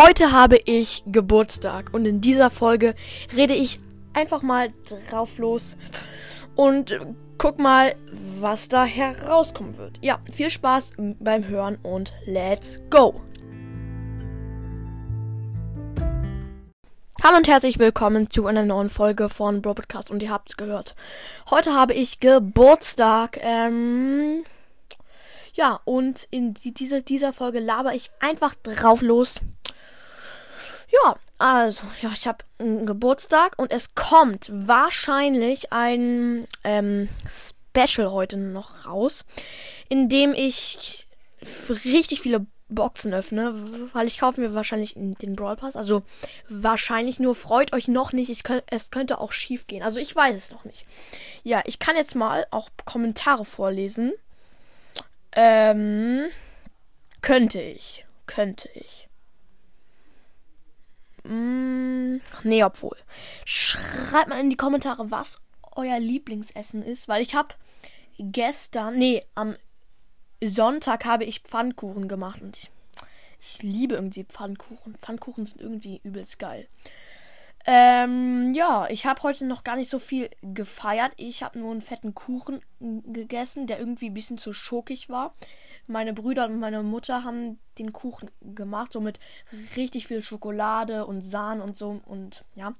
Heute habe ich Geburtstag und in dieser Folge rede ich einfach mal drauf los und guck mal, was da herauskommen wird. Ja, viel Spaß beim Hören und let's go! Hallo und herzlich willkommen zu einer neuen Folge von Bro Podcast und ihr habt es gehört. Heute habe ich Geburtstag. Ähm, ja, und in die, dieser, dieser Folge laber ich einfach drauf los. Ja, also, ja, ich habe einen Geburtstag und es kommt wahrscheinlich ein ähm, Special heute noch raus, in dem ich richtig viele Boxen öffne, weil ich kaufe mir wahrscheinlich den Brawl Pass. Also wahrscheinlich nur freut euch noch nicht. Ich könnt, es könnte auch schief gehen. Also ich weiß es noch nicht. Ja, ich kann jetzt mal auch Kommentare vorlesen. Ähm, könnte ich. Könnte ich. Mm, nee, obwohl. Schreibt mal in die Kommentare, was euer Lieblingsessen ist, weil ich habe gestern, nee, am Sonntag habe ich Pfannkuchen gemacht und ich, ich liebe irgendwie Pfannkuchen. Pfannkuchen sind irgendwie übelst geil. Ähm, ja, ich habe heute noch gar nicht so viel gefeiert. Ich habe nur einen fetten Kuchen gegessen, der irgendwie ein bisschen zu schokig war. Meine Brüder und meine Mutter haben den Kuchen gemacht, so mit richtig viel Schokolade und Sahne und so und ja.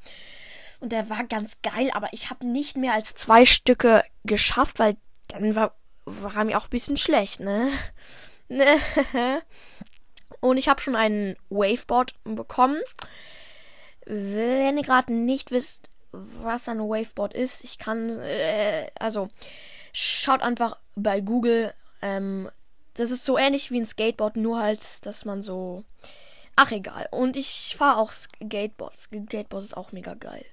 Und der war ganz geil, aber ich habe nicht mehr als zwei Stücke geschafft, weil dann war, war mir auch ein bisschen schlecht, ne? und ich habe schon ein Waveboard bekommen. Wenn ihr gerade nicht wisst, was ein Waveboard ist, ich kann, äh, also schaut einfach bei Google. Ähm, das ist so ähnlich wie ein Skateboard, nur halt, dass man so. Ach egal. Und ich fahre auch Skateboards. Skateboards ist auch mega geil.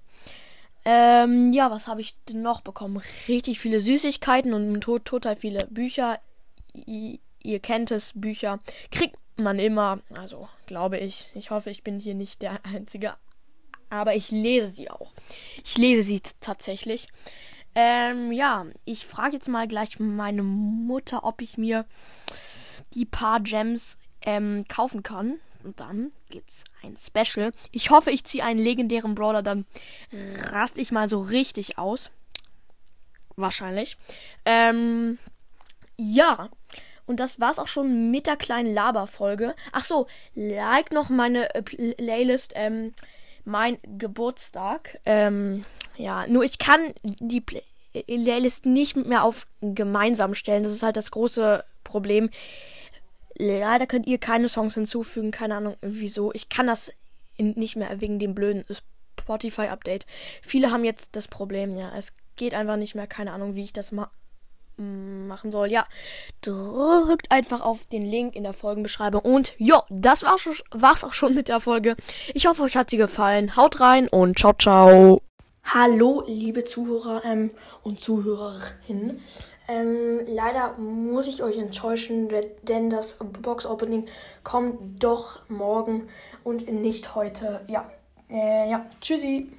Ähm, ja, was habe ich denn noch bekommen? Richtig viele Süßigkeiten und to total viele Bücher. I ihr kennt es, Bücher. Kriegt man immer. Also, glaube ich. Ich hoffe, ich bin hier nicht der Einzige aber ich lese sie auch. Ich lese sie tatsächlich. Ähm, ja, ich frage jetzt mal gleich meine Mutter, ob ich mir die paar Gems ähm, kaufen kann. Und dann gibt's ein Special. Ich hoffe, ich ziehe einen legendären Brawler, dann raste ich mal so richtig aus. Wahrscheinlich. Ähm, ja. Und das war's auch schon mit der kleinen Laberfolge. Ach so, like noch meine äh, Playlist. Ähm, mein Geburtstag. Ähm, ja, nur ich kann die Playlist nicht mehr auf gemeinsam stellen. Das ist halt das große Problem. Leider könnt ihr keine Songs hinzufügen. Keine Ahnung wieso. Ich kann das nicht mehr wegen dem blöden Spotify-Update. Viele haben jetzt das Problem, ja. Es geht einfach nicht mehr. Keine Ahnung, wie ich das mache machen soll. Ja, drückt einfach auf den Link in der Folgenbeschreibung. Und ja, das war's, war's auch schon mit der Folge. Ich hoffe, euch hat sie gefallen. Haut rein und ciao, ciao. Hallo, liebe Zuhörer ähm, und Zuhörerinnen. Ähm, leider muss ich euch enttäuschen, denn das Box-Opening kommt doch morgen und nicht heute. Ja, äh, ja, tschüssi.